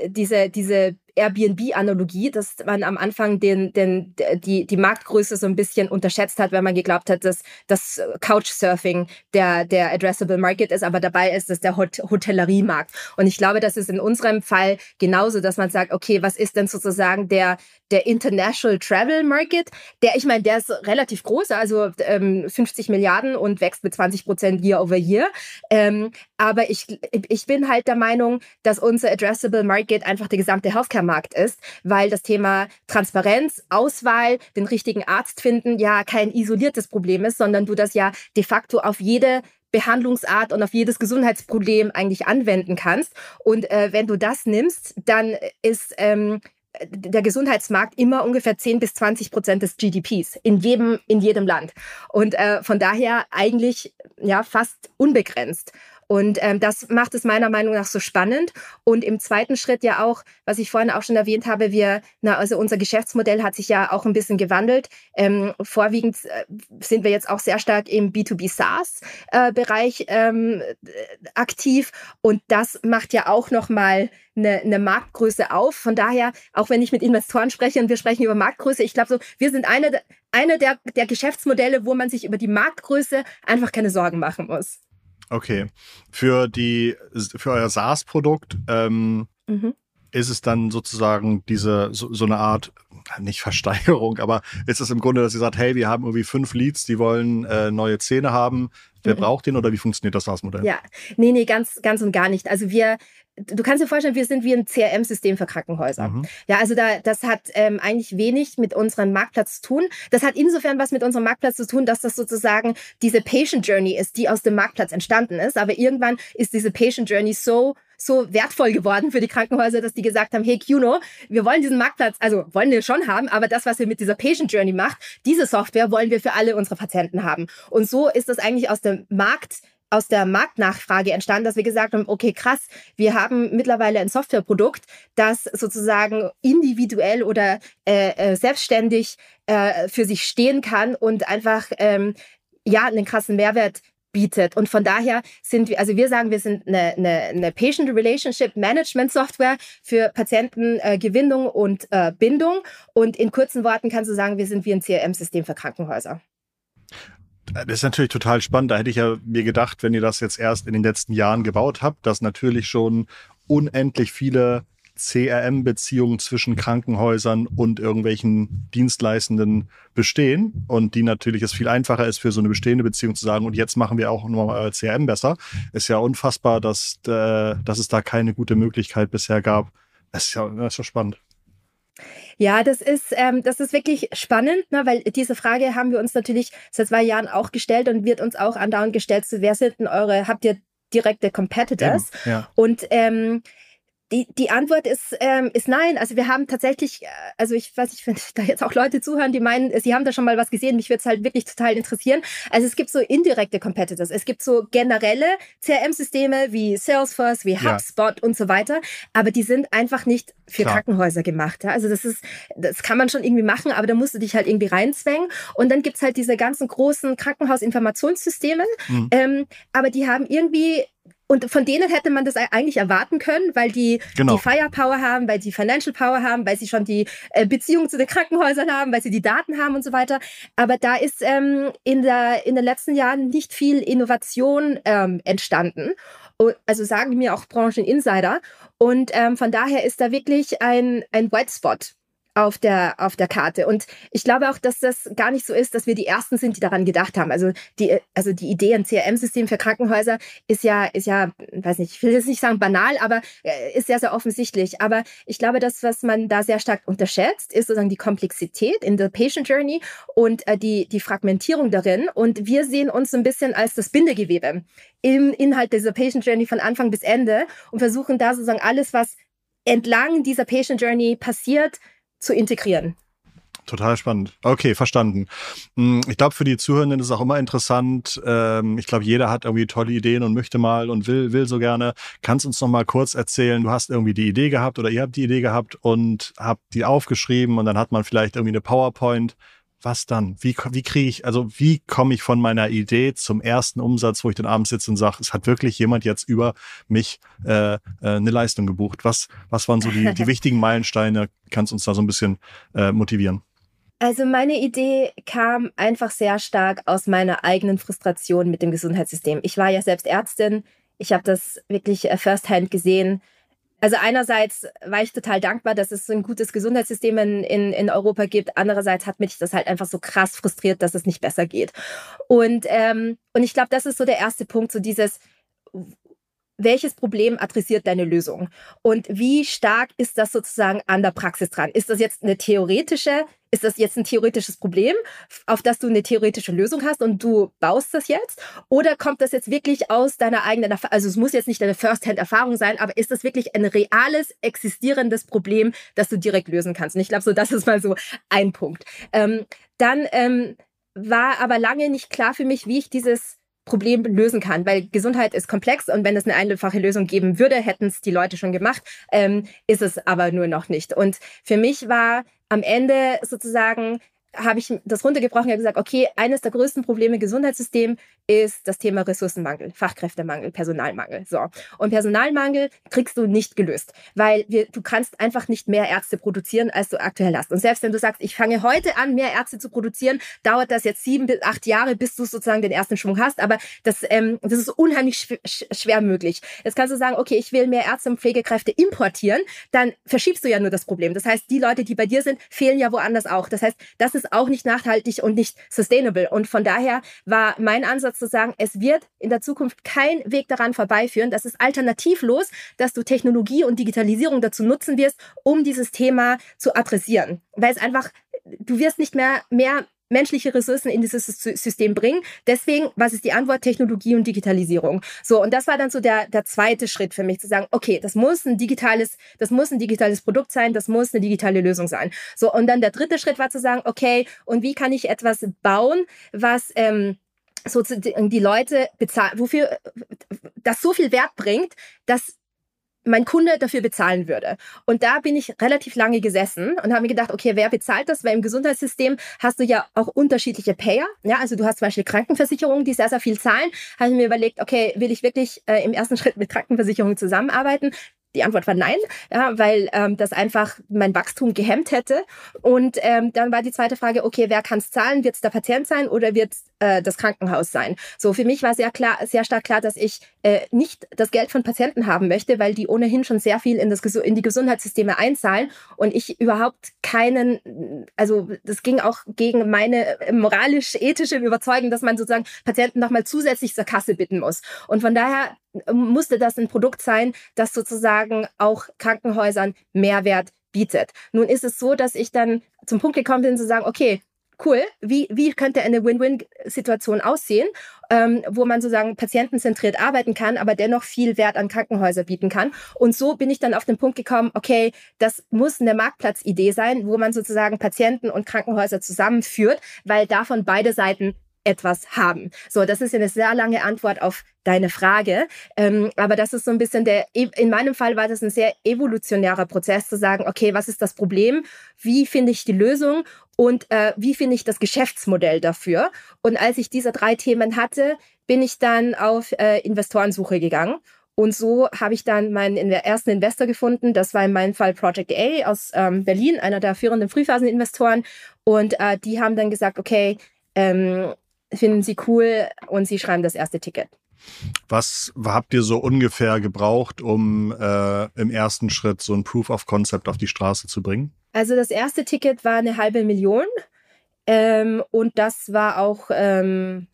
diese, diese Airbnb-Analogie, dass man am Anfang den, den, die, die Marktgröße so ein bisschen unterschätzt hat, weil man geglaubt hat, dass das Couchsurfing der, der Addressable Market ist, aber dabei ist es der Hot Hotelleriemarkt. Und ich glaube, das ist in unserem Fall genauso, dass man sagt, okay, was ist denn sozusagen der, der International Travel Market? Der, ich meine, der ist relativ groß, also ähm, 50 Milliarden und wächst mit 20 Prozent year over year. Ähm, aber ich, ich bin halt der Meinung, dass unser Addressable Market einfach der gesamte Healthcare-Markt ist, weil das Thema Transparenz, Auswahl, den richtigen Arzt finden ja kein isoliertes Problem ist, sondern du das ja de facto auf jede Behandlungsart und auf jedes Gesundheitsproblem eigentlich anwenden kannst. Und äh, wenn du das nimmst, dann ist ähm, der Gesundheitsmarkt immer ungefähr 10 bis 20 Prozent des GDPs in jedem, in jedem Land. Und äh, von daher eigentlich ja fast unbegrenzt. Und ähm, das macht es meiner Meinung nach so spannend. Und im zweiten Schritt ja auch, was ich vorhin auch schon erwähnt habe, wir, na, also unser Geschäftsmodell hat sich ja auch ein bisschen gewandelt. Ähm, vorwiegend äh, sind wir jetzt auch sehr stark im B2B SaaS-Bereich äh, ähm, aktiv. Und das macht ja auch nochmal eine, eine Marktgröße auf. Von daher, auch wenn ich mit Investoren spreche und wir sprechen über Marktgröße, ich glaube so, wir sind eine, eine der, der Geschäftsmodelle, wo man sich über die Marktgröße einfach keine Sorgen machen muss. Okay. Für die, für euer SaaS-Produkt ähm, mhm. ist es dann sozusagen diese, so, so, eine Art, nicht Versteigerung, aber ist es im Grunde, dass ihr sagt, hey, wir haben irgendwie fünf Leads, die wollen äh, neue Zähne haben. Wer mhm. braucht den oder wie funktioniert das SaaS-Modell? Ja, nee, nee, ganz, ganz und gar nicht. Also wir, du kannst dir vorstellen, wir sind wie ein CRM-System für Krankenhäuser. Mhm. Ja, also da, das hat ähm, eigentlich wenig mit unserem Marktplatz zu tun. Das hat insofern was mit unserem Marktplatz zu tun, dass das sozusagen diese Patient Journey ist, die aus dem Marktplatz entstanden ist. Aber irgendwann ist diese Patient Journey so so wertvoll geworden für die Krankenhäuser, dass die gesagt haben, hey Kuno, wir wollen diesen Marktplatz, also wollen wir schon haben, aber das, was ihr mit dieser Patient Journey macht, diese Software wollen wir für alle unsere Patienten haben. Und so ist das eigentlich aus dem Markt aus der Marktnachfrage entstanden, dass wir gesagt haben, okay, krass, wir haben mittlerweile ein Softwareprodukt, das sozusagen individuell oder äh, äh, selbstständig äh, für sich stehen kann und einfach ähm, ja einen krassen Mehrwert bietet. Und von daher sind wir, also wir sagen, wir sind eine, eine, eine Patient Relationship Management Software für Patientengewinnung äh, und äh, Bindung. Und in kurzen Worten kannst du sagen, wir sind wie ein CRM-System für Krankenhäuser. Das ist natürlich total spannend. Da hätte ich ja mir gedacht, wenn ihr das jetzt erst in den letzten Jahren gebaut habt, dass natürlich schon unendlich viele CRM-Beziehungen zwischen Krankenhäusern und irgendwelchen Dienstleistenden bestehen und die natürlich es viel einfacher ist für so eine bestehende Beziehung zu sagen und jetzt machen wir auch nochmal CRM besser. Ist ja unfassbar, dass, äh, dass es da keine gute Möglichkeit bisher gab. Das ist ja, das ist ja spannend. Ja, das ist, ähm, das ist wirklich spannend, ne, weil diese Frage haben wir uns natürlich seit zwei Jahren auch gestellt und wird uns auch andauernd gestellt, so, wer sind denn eure, habt ihr direkte Competitors? Ja. Und ähm, die, die Antwort ist, ähm, ist nein. Also wir haben tatsächlich, äh, also ich weiß nicht, wenn da jetzt auch Leute zuhören, die meinen, sie haben da schon mal was gesehen, mich würde es halt wirklich total interessieren. Also es gibt so indirekte Competitors. Es gibt so generelle CRM-Systeme wie Salesforce, wie HubSpot ja. und so weiter, aber die sind einfach nicht für Klar. Krankenhäuser gemacht. Ja? Also das ist, das kann man schon irgendwie machen, aber da musst du dich halt irgendwie reinzwängen. Und dann gibt's halt diese ganzen großen Krankenhausinformationssysteme, mhm. ähm, aber die haben irgendwie und von denen hätte man das eigentlich erwarten können, weil die genau. die Firepower haben, weil sie Financial Power haben, weil sie schon die äh, Beziehung zu den Krankenhäusern haben, weil sie die Daten haben und so weiter. Aber da ist ähm, in, der, in den letzten Jahren nicht viel Innovation ähm, entstanden. Also sagen mir auch Brancheninsider. Und ähm, von daher ist da wirklich ein, ein White Spot auf der, auf der Karte. Und ich glaube auch, dass das gar nicht so ist, dass wir die Ersten sind, die daran gedacht haben. Also die, also die Idee, ein CRM-System für Krankenhäuser ist ja, ist ja, weiß nicht, ich will jetzt nicht sagen banal, aber äh, ist sehr, sehr offensichtlich. Aber ich glaube, das, was man da sehr stark unterschätzt, ist sozusagen die Komplexität in der Patient Journey und äh, die, die Fragmentierung darin. Und wir sehen uns so ein bisschen als das Bindegewebe im Inhalt dieser Patient Journey von Anfang bis Ende und versuchen da sozusagen alles, was entlang dieser Patient Journey passiert, zu integrieren. Total spannend. Okay, verstanden. Hm, ich glaube, für die Zuhörenden ist es auch immer interessant. Ähm, ich glaube, jeder hat irgendwie tolle Ideen und möchte mal und will, will so gerne. Kannst uns noch mal kurz erzählen, du hast irgendwie die Idee gehabt oder ihr habt die Idee gehabt und habt die aufgeschrieben und dann hat man vielleicht irgendwie eine PowerPoint. Was dann? Wie, wie kriege ich, also wie komme ich von meiner Idee zum ersten Umsatz, wo ich dann abends sitze und sage, es hat wirklich jemand jetzt über mich äh, äh, eine Leistung gebucht? Was, was waren so die, die <laughs> wichtigen Meilensteine? Kannst uns da so ein bisschen äh, motivieren? Also meine Idee kam einfach sehr stark aus meiner eigenen Frustration mit dem Gesundheitssystem. Ich war ja selbst Ärztin. Ich habe das wirklich äh, firsthand gesehen, also einerseits war ich total dankbar, dass es so ein gutes Gesundheitssystem in, in, in Europa gibt. Andererseits hat mich das halt einfach so krass frustriert, dass es nicht besser geht. Und, ähm, und ich glaube, das ist so der erste Punkt, so dieses, welches Problem adressiert deine Lösung? Und wie stark ist das sozusagen an der Praxis dran? Ist das jetzt eine theoretische, ist das jetzt ein theoretisches Problem, auf das du eine theoretische Lösung hast und du baust das jetzt? Oder kommt das jetzt wirklich aus deiner eigenen Erfahrung? Also es muss jetzt nicht deine First-Hand-Erfahrung sein, aber ist das wirklich ein reales, existierendes Problem, das du direkt lösen kannst? Und ich glaube, so das ist mal so ein Punkt. Ähm, dann ähm, war aber lange nicht klar für mich, wie ich dieses Problem lösen kann, weil Gesundheit ist komplex und wenn es eine einfache Lösung geben würde, hätten es die Leute schon gemacht, ähm, ist es aber nur noch nicht. Und für mich war am Ende sozusagen habe ich das runtergebrochen und gesagt, okay, eines der größten Probleme im Gesundheitssystem ist das Thema Ressourcenmangel, Fachkräftemangel, Personalmangel. So. Und Personalmangel kriegst du nicht gelöst, weil wir, du kannst einfach nicht mehr Ärzte produzieren, als du aktuell hast. Und selbst wenn du sagst, ich fange heute an, mehr Ärzte zu produzieren, dauert das jetzt sieben bis acht Jahre, bis du sozusagen den ersten Schwung hast. Aber das, ähm, das ist unheimlich schw schwer möglich. Jetzt kannst du sagen, okay, ich will mehr Ärzte und Pflegekräfte importieren, dann verschiebst du ja nur das Problem. Das heißt, die Leute, die bei dir sind, fehlen ja woanders auch. Das heißt, das ist auch nicht nachhaltig und nicht sustainable. Und von daher war mein Ansatz, Ansatz zu sagen, es wird in der Zukunft kein Weg daran vorbeiführen. Das ist alternativlos, dass du Technologie und Digitalisierung dazu nutzen wirst, um dieses Thema zu adressieren. Weil es einfach, du wirst nicht mehr, mehr menschliche Ressourcen in dieses System bringen. Deswegen, was ist die Antwort? Technologie und Digitalisierung. So, und das war dann so der, der zweite Schritt für mich, zu sagen, okay, das muss ein digitales, das muss ein digitales Produkt sein, das muss eine digitale Lösung sein. So, und dann der dritte Schritt war zu sagen, okay, und wie kann ich etwas bauen, was ähm, sozusagen die Leute bezahlen, wofür das so viel Wert bringt, dass mein Kunde dafür bezahlen würde. Und da bin ich relativ lange gesessen und habe mir gedacht, okay, wer bezahlt das? Weil im Gesundheitssystem hast du ja auch unterschiedliche Payer. Ja, also du hast zum Beispiel Krankenversicherungen, die sehr, sehr viel zahlen. Habe ich mir überlegt, okay, will ich wirklich äh, im ersten Schritt mit Krankenversicherungen zusammenarbeiten? Die Antwort war nein, ja, weil ähm, das einfach mein Wachstum gehemmt hätte. Und ähm, dann war die zweite Frage, okay, wer kann es zahlen? Wird es der Patient sein oder wird äh, das Krankenhaus sein? So, für mich war sehr klar, sehr stark klar, dass ich äh, nicht das Geld von Patienten haben möchte, weil die ohnehin schon sehr viel in, das, in die Gesundheitssysteme einzahlen und ich überhaupt keinen, also das ging auch gegen meine moralisch-ethische Überzeugung, dass man sozusagen Patienten nochmal zusätzlich zur Kasse bitten muss. Und von daher musste das ein Produkt sein, das sozusagen auch Krankenhäusern Mehrwert bietet. Nun ist es so, dass ich dann zum Punkt gekommen bin zu sagen, okay, cool, wie, wie könnte eine Win-Win-Situation aussehen, ähm, wo man sozusagen patientenzentriert arbeiten kann, aber dennoch viel Wert an Krankenhäuser bieten kann. Und so bin ich dann auf den Punkt gekommen, okay, das muss eine Marktplatzidee sein, wo man sozusagen Patienten und Krankenhäuser zusammenführt, weil davon beide Seiten etwas haben. So, das ist eine sehr lange Antwort auf deine Frage. Ähm, aber das ist so ein bisschen der, in meinem Fall war das ein sehr evolutionärer Prozess zu sagen, okay, was ist das Problem? Wie finde ich die Lösung? Und äh, wie finde ich das Geschäftsmodell dafür? Und als ich diese drei Themen hatte, bin ich dann auf äh, Investorensuche gegangen. Und so habe ich dann meinen ersten Investor gefunden. Das war in meinem Fall Project A aus ähm, Berlin, einer der führenden Frühphaseninvestoren. Und äh, die haben dann gesagt, okay, ähm, finden sie cool und sie schreiben das erste Ticket. Was habt ihr so ungefähr gebraucht, um äh, im ersten Schritt so ein Proof of Concept auf die Straße zu bringen? Also das erste Ticket war eine halbe Million. Ähm, und das war auch ähm,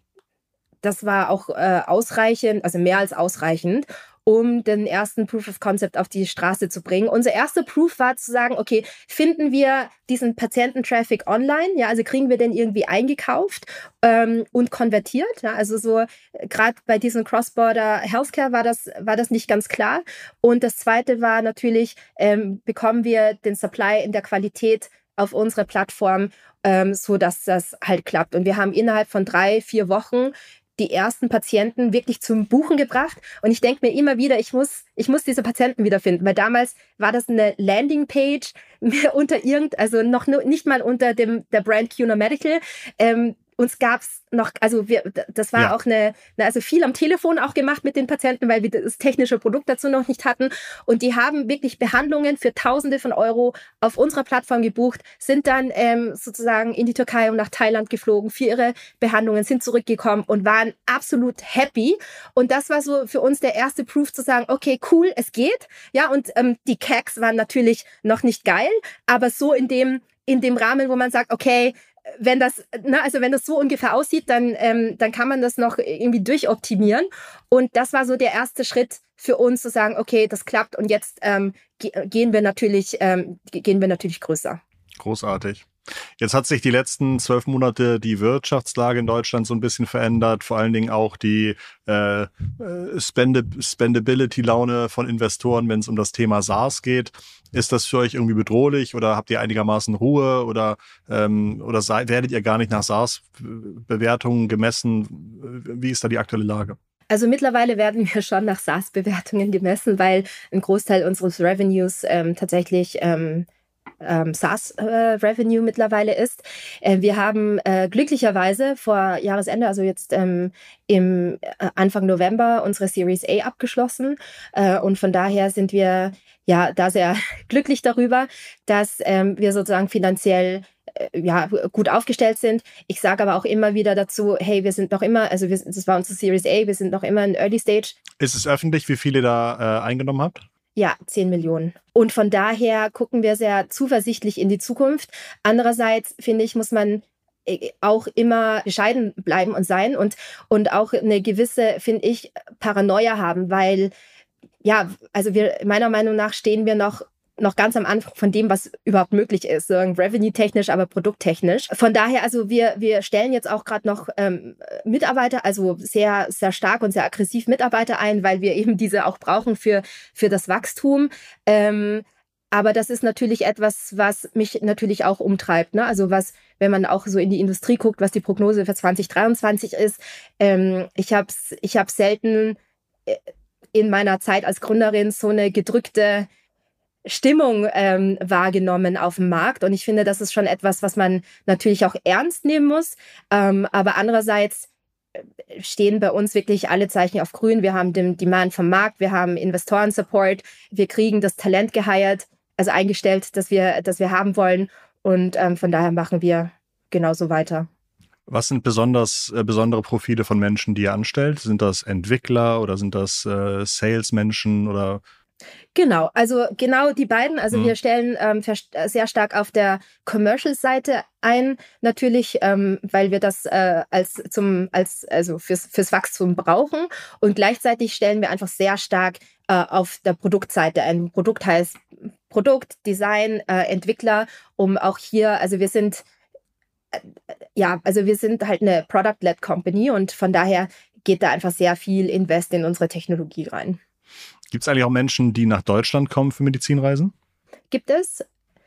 das war auch äh, ausreichend, also mehr als ausreichend um den ersten Proof of Concept auf die Straße zu bringen. Unser erster Proof war zu sagen, okay, finden wir diesen Patiententraffic online? Ja, also kriegen wir den irgendwie eingekauft ähm, und konvertiert? Ja, also so gerade bei diesem Cross-Border Healthcare war das war das nicht ganz klar. Und das zweite war natürlich, ähm, bekommen wir den Supply in der Qualität auf unsere Plattform, ähm, so dass das halt klappt. Und wir haben innerhalb von drei, vier Wochen die ersten Patienten wirklich zum Buchen gebracht. Und ich denke mir immer wieder, ich muss, ich muss diese Patienten wiederfinden, weil damals war das eine Landingpage <laughs> unter irgend, also noch nicht mal unter dem der Brand CUNA Medical. Ähm, uns gab's noch, also wir, das war ja. auch eine, also viel am Telefon auch gemacht mit den Patienten, weil wir das technische Produkt dazu noch nicht hatten. Und die haben wirklich Behandlungen für Tausende von Euro auf unserer Plattform gebucht, sind dann ähm, sozusagen in die Türkei und nach Thailand geflogen für ihre Behandlungen, sind zurückgekommen und waren absolut happy. Und das war so für uns der erste Proof zu sagen, okay, cool, es geht. Ja, und ähm, die Cacks waren natürlich noch nicht geil, aber so in dem in dem Rahmen, wo man sagt, okay, wenn das, ne, also wenn das so ungefähr aussieht, dann, ähm, dann kann man das noch irgendwie durchoptimieren. Und das war so der erste Schritt für uns zu sagen, okay, das klappt und jetzt ähm, gehen wir natürlich, ähm, gehen wir natürlich größer. Großartig. Jetzt hat sich die letzten zwölf Monate die Wirtschaftslage in Deutschland so ein bisschen verändert, vor allen Dingen auch die äh, äh Spendability-Laune von Investoren, wenn es um das Thema SaaS geht. Ist das für euch irgendwie bedrohlich oder habt ihr einigermaßen Ruhe oder, ähm, oder sei, werdet ihr gar nicht nach SaaS-Bewertungen gemessen? Wie ist da die aktuelle Lage? Also mittlerweile werden wir schon nach SaaS-Bewertungen gemessen, weil ein Großteil unseres Revenues ähm, tatsächlich ähm, ähm, SaaS-Revenue äh, mittlerweile ist. Äh, wir haben äh, glücklicherweise vor Jahresende, also jetzt ähm, im äh, Anfang November, unsere Series A abgeschlossen. Äh, und von daher sind wir ja da sehr <laughs> glücklich darüber, dass ähm, wir sozusagen finanziell äh, ja, gut aufgestellt sind. Ich sage aber auch immer wieder dazu, hey, wir sind noch immer, also wir, das war unsere Series A, wir sind noch immer in Early Stage. Ist es öffentlich, wie viele da eingenommen habt? Ja, 10 Millionen. Und von daher gucken wir sehr zuversichtlich in die Zukunft. Andererseits, finde ich, muss man äh, auch immer bescheiden bleiben und sein und, und auch eine gewisse, finde ich, Paranoia haben, weil ja, also wir, meiner Meinung nach stehen wir noch noch ganz am Anfang von dem, was überhaupt möglich ist, revenue-technisch, aber produkttechnisch. Von daher, also wir, wir stellen jetzt auch gerade noch ähm, Mitarbeiter, also sehr, sehr stark und sehr aggressiv Mitarbeiter ein, weil wir eben diese auch brauchen für, für das Wachstum. Ähm, aber das ist natürlich etwas, was mich natürlich auch umtreibt. Ne? Also was, wenn man auch so in die Industrie guckt, was die Prognose für 2023 ist. Ähm, ich habe ich hab selten äh, in meiner Zeit als Gründerin so eine gedrückte Stimmung ähm, wahrgenommen auf dem Markt. Und ich finde, das ist schon etwas, was man natürlich auch ernst nehmen muss. Ähm, aber andererseits äh, stehen bei uns wirklich alle Zeichen auf grün. Wir haben den Demand vom Markt, wir haben Investoren-Support, wir kriegen das Talent geheiert, also eingestellt, das wir, das wir haben wollen. Und ähm, von daher machen wir genauso weiter. Was sind besonders äh, besondere Profile von Menschen, die ihr anstellt? Sind das Entwickler oder sind das äh, Salesmenschen oder Genau, also genau die beiden. Also mhm. wir stellen ähm, sehr stark auf der Commercial-Seite ein, natürlich, ähm, weil wir das äh, als zum als also fürs fürs Wachstum brauchen und gleichzeitig stellen wir einfach sehr stark äh, auf der Produktseite ein. Produkt heißt Produkt, Design, äh, Entwickler, um auch hier, also wir sind äh, ja, also wir sind halt eine Product-led Company und von daher geht da einfach sehr viel Invest in unsere Technologie rein. Gibt es eigentlich auch Menschen, die nach Deutschland kommen für Medizinreisen? Gibt es.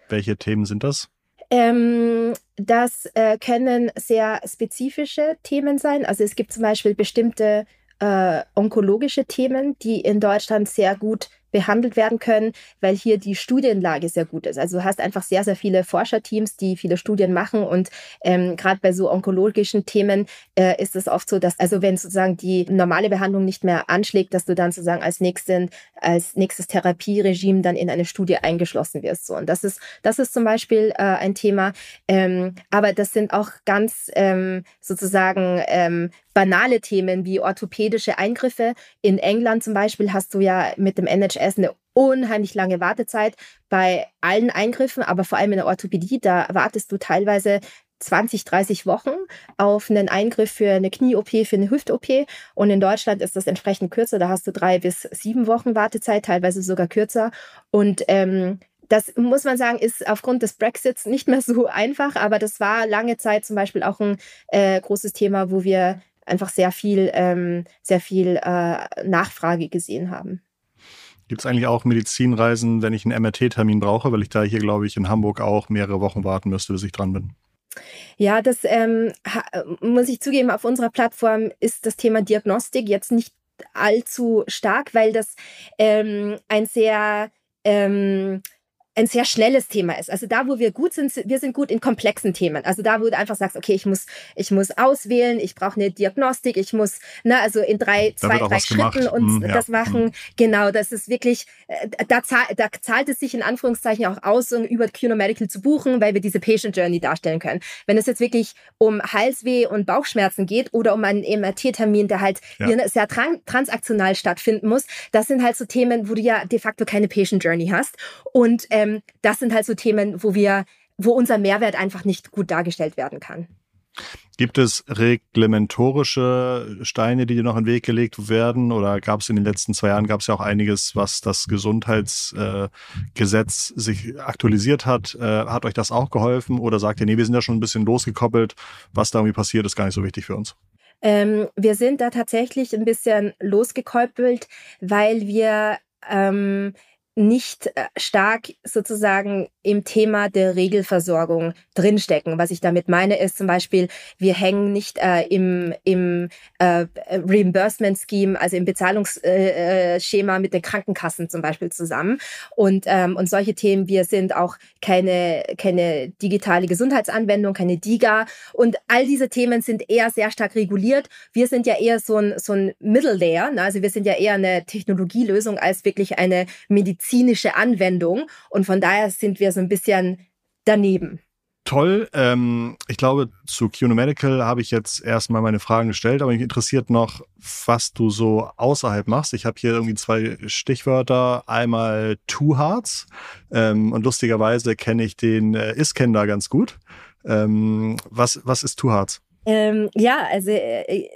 Welche Themen sind das? Ähm, das äh, können sehr spezifische Themen sein. Also es gibt zum Beispiel bestimmte äh, onkologische Themen, die in Deutschland sehr gut behandelt werden können, weil hier die Studienlage sehr gut ist. Also du hast einfach sehr, sehr viele Forscherteams, die viele Studien machen und ähm, gerade bei so onkologischen Themen äh, ist es oft so, dass also wenn sozusagen die normale Behandlung nicht mehr anschlägt, dass du dann sozusagen als nächsten, als nächstes Therapieregime dann in eine Studie eingeschlossen wirst. So und das ist das ist zum Beispiel äh, ein Thema, ähm, aber das sind auch ganz ähm, sozusagen ähm, banale Themen wie orthopädische Eingriffe. In England zum Beispiel hast du ja mit dem NHS eine unheimlich lange Wartezeit bei allen Eingriffen, aber vor allem in der Orthopädie, da wartest du teilweise 20, 30 Wochen auf einen Eingriff für eine Knie-OP, für eine Hüft-OP. Und in Deutschland ist das entsprechend kürzer. Da hast du drei bis sieben Wochen Wartezeit, teilweise sogar kürzer. Und ähm, das muss man sagen, ist aufgrund des Brexits nicht mehr so <laughs> einfach, aber das war lange Zeit zum Beispiel auch ein äh, großes Thema, wo wir einfach sehr viel, ähm, sehr viel äh, Nachfrage gesehen haben. Gibt es eigentlich auch Medizinreisen, wenn ich einen MRT-Termin brauche, weil ich da hier, glaube ich, in Hamburg auch mehrere Wochen warten müsste, bis ich dran bin? Ja, das ähm, muss ich zugeben, auf unserer Plattform ist das Thema Diagnostik jetzt nicht allzu stark, weil das ähm, ein sehr ähm, ein sehr schnelles Thema ist. Also da, wo wir gut sind, wir sind gut in komplexen Themen. Also da, wo du einfach sagst, okay, ich muss, ich muss auswählen, ich brauche eine Diagnostik, ich muss, ne, also in drei, zwei, drei Schritten und mm, ja. das machen. Mm. Genau, das ist wirklich, äh, da, zahl, da zahlt es sich in Anführungszeichen auch aus, um über QNO Medical zu buchen, weil wir diese Patient Journey darstellen können. Wenn es jetzt wirklich um Halsweh und Bauchschmerzen geht oder um einen MRT-Termin, der halt ja. sehr transaktional stattfinden muss, das sind halt so Themen, wo du ja de facto keine Patient Journey hast. Und äh, ähm, das sind halt so Themen, wo wir, wo unser Mehrwert einfach nicht gut dargestellt werden kann. Gibt es reglementorische Steine, die dir noch in den Weg gelegt werden? Oder gab es in den letzten zwei Jahren gab es ja auch einiges, was das Gesundheitsgesetz äh, sich aktualisiert hat? Äh, hat euch das auch geholfen? Oder sagt ihr, nee, wir sind ja schon ein bisschen losgekoppelt, was da irgendwie passiert, ist gar nicht so wichtig für uns? Ähm, wir sind da tatsächlich ein bisschen losgekoppelt, weil wir ähm, nicht äh, stark sozusagen im Thema der Regelversorgung drinstecken. Was ich damit meine, ist zum Beispiel, wir hängen nicht äh, im, im äh, Reimbursement Scheme, also im Bezahlungsschema äh, mit den Krankenkassen zum Beispiel zusammen. Und, ähm, und solche Themen, wir sind auch keine, keine digitale Gesundheitsanwendung, keine DIGA. Und all diese Themen sind eher sehr stark reguliert. Wir sind ja eher so ein, so ein Middle Layer. Ne? Also wir sind ja eher eine Technologielösung als wirklich eine medizinische Anwendung. Und von daher sind wir so ein bisschen daneben. Toll. Ähm, ich glaube, zu QNO Medical habe ich jetzt erstmal meine Fragen gestellt, aber mich interessiert noch, was du so außerhalb machst. Ich habe hier irgendwie zwei Stichwörter. Einmal Two Hearts ähm, und lustigerweise kenne ich den äh, Iskender ganz gut. Ähm, was, was ist Two Hearts? Ähm, ja, also äh,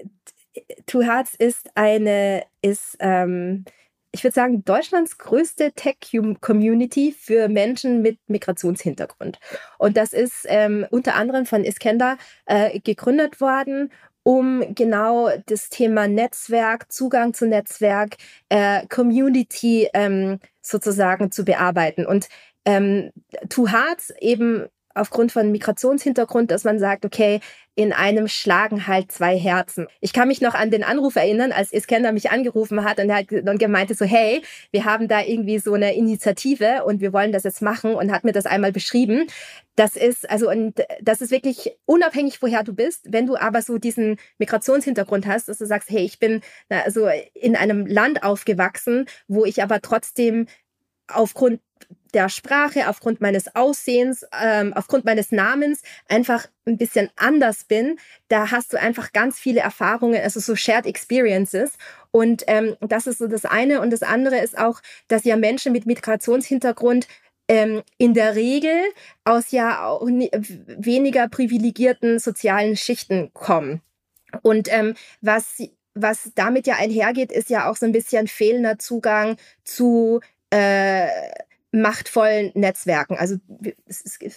Two Hearts ist eine, ist ähm, ich würde sagen, Deutschlands größte Tech-Community für Menschen mit Migrationshintergrund. Und das ist ähm, unter anderem von Iskender äh, gegründet worden, um genau das Thema Netzwerk, Zugang zu Netzwerk, äh, Community ähm, sozusagen zu bearbeiten. Und ähm, Two Hearts eben aufgrund von Migrationshintergrund, dass man sagt, okay, in einem schlagen halt zwei Herzen. Ich kann mich noch an den Anruf erinnern, als Iskender mich angerufen hat und er hat dann gemeint so, hey, wir haben da irgendwie so eine Initiative und wir wollen das jetzt machen und hat mir das einmal beschrieben. Das ist, also, und das ist wirklich unabhängig, woher du bist. Wenn du aber so diesen Migrationshintergrund hast, dass du sagst, hey, ich bin also in einem Land aufgewachsen, wo ich aber trotzdem aufgrund der Sprache, aufgrund meines Aussehens, ähm, aufgrund meines Namens einfach ein bisschen anders bin, da hast du einfach ganz viele Erfahrungen, also so Shared Experiences. Und ähm, das ist so das eine. Und das andere ist auch, dass ja Menschen mit Migrationshintergrund ähm, in der Regel aus ja auch weniger privilegierten sozialen Schichten kommen. Und ähm, was was damit ja einhergeht, ist ja auch so ein bisschen fehlender Zugang zu äh, machtvollen Netzwerken. Also,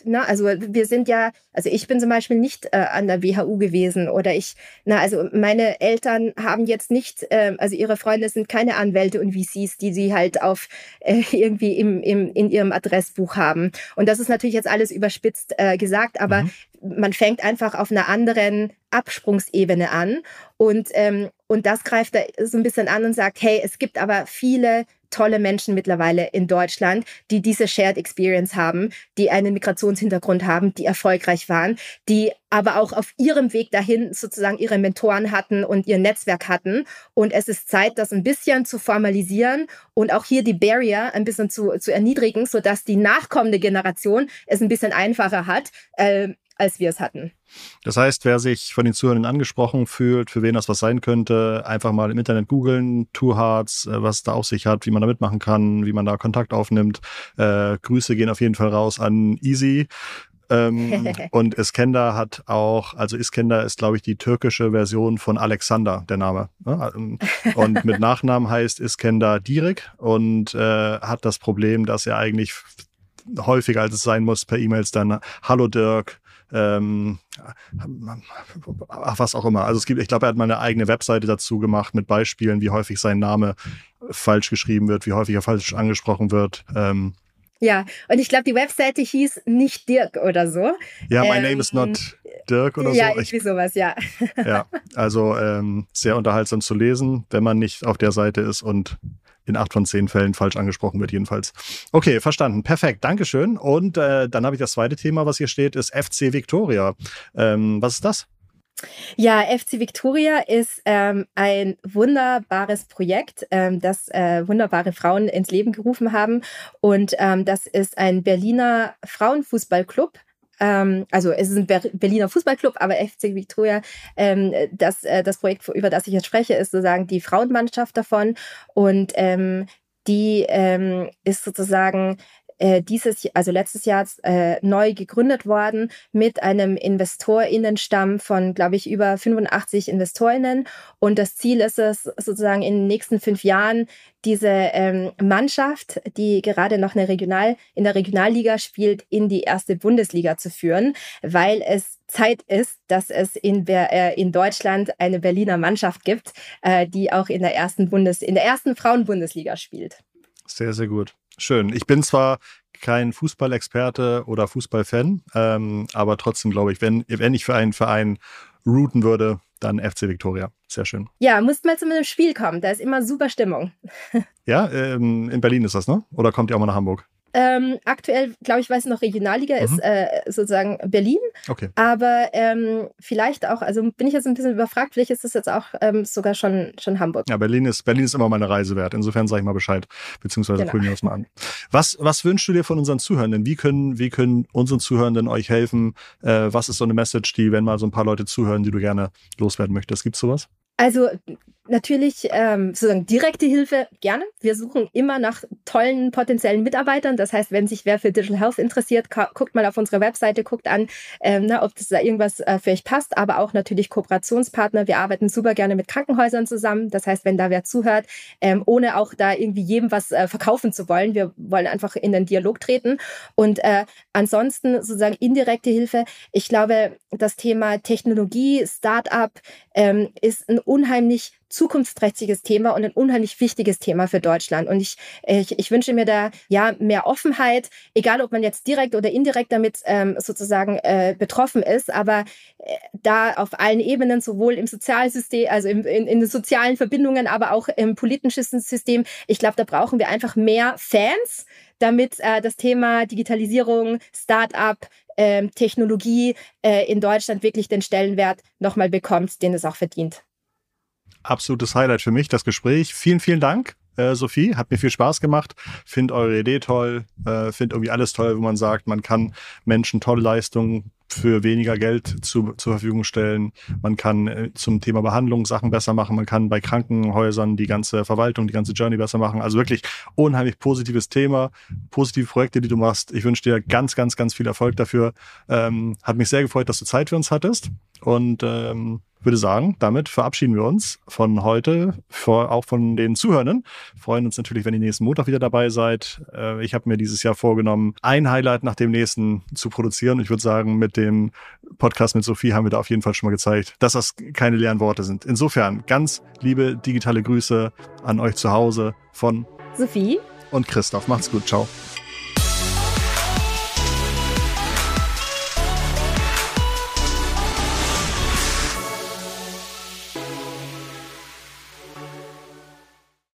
na, also wir sind ja, also ich bin zum Beispiel nicht äh, an der WHU gewesen oder ich, na, also meine Eltern haben jetzt nicht, äh, also ihre Freunde sind keine Anwälte und VCs, die sie halt auf äh, irgendwie im, im, in ihrem Adressbuch haben. Und das ist natürlich jetzt alles überspitzt äh, gesagt, aber mhm. Man fängt einfach auf einer anderen Absprungsebene an und, ähm, und das greift da so ein bisschen an und sagt, hey, es gibt aber viele tolle Menschen mittlerweile in Deutschland, die diese Shared Experience haben, die einen Migrationshintergrund haben, die erfolgreich waren, die aber auch auf ihrem Weg dahin sozusagen ihre Mentoren hatten und ihr Netzwerk hatten. Und es ist Zeit, das ein bisschen zu formalisieren und auch hier die Barrier ein bisschen zu, zu erniedrigen, sodass die nachkommende Generation es ein bisschen einfacher hat, äh, als wir es hatten. Das heißt, wer sich von den Zuhörern angesprochen fühlt, für wen das was sein könnte, einfach mal im Internet googeln, Two Hearts, äh, was da auf sich hat, wie man da mitmachen kann, wie man da Kontakt aufnimmt. Äh, Grüße gehen auf jeden Fall raus an Easy. Ähm, <laughs> und Iskender hat auch, also Iskender ist, glaube ich, die türkische Version von Alexander, der Name. Ne? Ähm, und mit <laughs> Nachnamen heißt Iskender Direk und äh, hat das Problem, dass er eigentlich häufiger als es sein muss per E-Mails dann Hallo Dirk, ähm, ach, was auch immer. Also es gibt, ich glaube, er hat mal eine eigene Webseite dazu gemacht mit Beispielen, wie häufig sein Name falsch geschrieben wird, wie häufig er falsch angesprochen wird. Ähm, Ja, und ich glaube, die Webseite hieß nicht Dirk oder so. Ja, my ähm, name is not Dirk oder ja, so. Ja, irgendwie sowas, ja. Ja, also ähm, sehr unterhaltsam zu lesen, wenn man nicht auf der Seite ist und in acht von zehn Fällen falsch angesprochen wird, jedenfalls. Okay, verstanden. Perfekt. Dankeschön. Und äh, dann habe ich das zweite Thema, was hier steht, ist FC Victoria. Ähm, was ist das? Ja, FC Victoria ist ähm, ein wunderbares Projekt, ähm, das äh, wunderbare Frauen ins Leben gerufen haben. Und ähm, das ist ein Berliner Frauenfußballclub. Ähm, also es ist ein Berliner Fußballclub, aber FC Victoria, ähm, das, äh, das Projekt, über das ich jetzt spreche, ist sozusagen die Frauenmannschaft davon. Und ähm, die ähm, ist sozusagen äh, dieses, also letztes Jahr äh, neu gegründet worden mit einem Investorinnenstamm von, glaube ich, über 85 Investorinnen. Und das Ziel ist es, sozusagen in den nächsten fünf Jahren diese ähm, Mannschaft, die gerade noch eine Regional, in der Regionalliga spielt, in die erste Bundesliga zu führen, weil es Zeit ist, dass es in, äh, in Deutschland eine Berliner Mannschaft gibt, äh, die auch in der ersten Bundes, in der ersten Frauenbundesliga spielt. Sehr, sehr gut. Schön. Ich bin zwar kein Fußballexperte oder Fußballfan, ähm, aber trotzdem glaube ich, wenn, wenn ich für einen Verein routen würde, dann FC Victoria. Sehr schön. Ja, musst mal zu einem Spiel kommen. Da ist immer super Stimmung. ja, ähm, in Berlin ist das, ne? Oder kommt ihr auch mal nach Hamburg? Ähm, aktuell, glaube ich, weiß noch, Regionalliga mhm. ist äh, sozusagen Berlin. Okay. Aber ähm, vielleicht auch, also bin ich jetzt ein bisschen überfragt, vielleicht ist das jetzt auch ähm, sogar schon, schon Hamburg. Ja, Berlin ist, Berlin ist immer meine Reise wert. Insofern sage ich mal Bescheid, beziehungsweise genau. wir das mal an. Was, was wünschst du dir von unseren Zuhörenden? Wie können, wie können unseren Zuhörenden euch helfen? Äh, was ist so eine Message, die, wenn mal so ein paar Leute zuhören, die du gerne loswerden möchtest? Gibt es sowas? Also natürlich ähm, sozusagen direkte Hilfe gerne. Wir suchen immer nach tollen potenziellen Mitarbeitern. Das heißt, wenn sich wer für Digital Health interessiert, guckt mal auf unsere Webseite, guckt an, ähm, na, ob das da irgendwas äh, für euch passt. Aber auch natürlich Kooperationspartner. Wir arbeiten super gerne mit Krankenhäusern zusammen. Das heißt, wenn da wer zuhört, ähm, ohne auch da irgendwie jedem was äh, verkaufen zu wollen, wir wollen einfach in den Dialog treten. Und äh, ansonsten sozusagen indirekte Hilfe. Ich glaube, das Thema Technologie, Startup ähm, ist ein unheimlich zukunftsträchtiges Thema und ein unheimlich wichtiges Thema für Deutschland. Und ich, ich, ich wünsche mir da ja mehr Offenheit, egal ob man jetzt direkt oder indirekt damit ähm, sozusagen äh, betroffen ist, aber äh, da auf allen Ebenen, sowohl im Sozialsystem, also im, in, in den sozialen Verbindungen, aber auch im politischen System, ich glaube, da brauchen wir einfach mehr Fans, damit äh, das Thema Digitalisierung, Start-up, ähm, Technologie äh, in Deutschland wirklich den Stellenwert nochmal bekommt, den es auch verdient absolutes Highlight für mich, das Gespräch. Vielen, vielen Dank. Äh, Sophie, hat mir viel Spaß gemacht. Find eure Idee toll. Äh, find irgendwie alles toll, wo man sagt, man kann Menschen tolle Leistungen für weniger Geld zu, zur Verfügung stellen. Man kann äh, zum Thema Behandlung Sachen besser machen. Man kann bei Krankenhäusern die ganze Verwaltung, die ganze Journey besser machen. Also wirklich unheimlich positives Thema, positive Projekte, die du machst. Ich wünsche dir ganz, ganz, ganz viel Erfolg dafür. Ähm, hat mich sehr gefreut, dass du Zeit für uns hattest. Und ähm, würde sagen, damit verabschieden wir uns von heute, vor, auch von den Zuhörenden. Freuen uns natürlich, wenn ihr nächsten Montag wieder dabei seid. Äh, ich habe mir dieses Jahr vorgenommen, ein Highlight nach dem nächsten zu produzieren. Ich würde sagen, mit dem Podcast mit Sophie haben wir da auf jeden Fall schon mal gezeigt, dass das keine leeren Worte sind. Insofern ganz liebe digitale Grüße an euch zu Hause von Sophie und Christoph. Macht's gut. Ciao.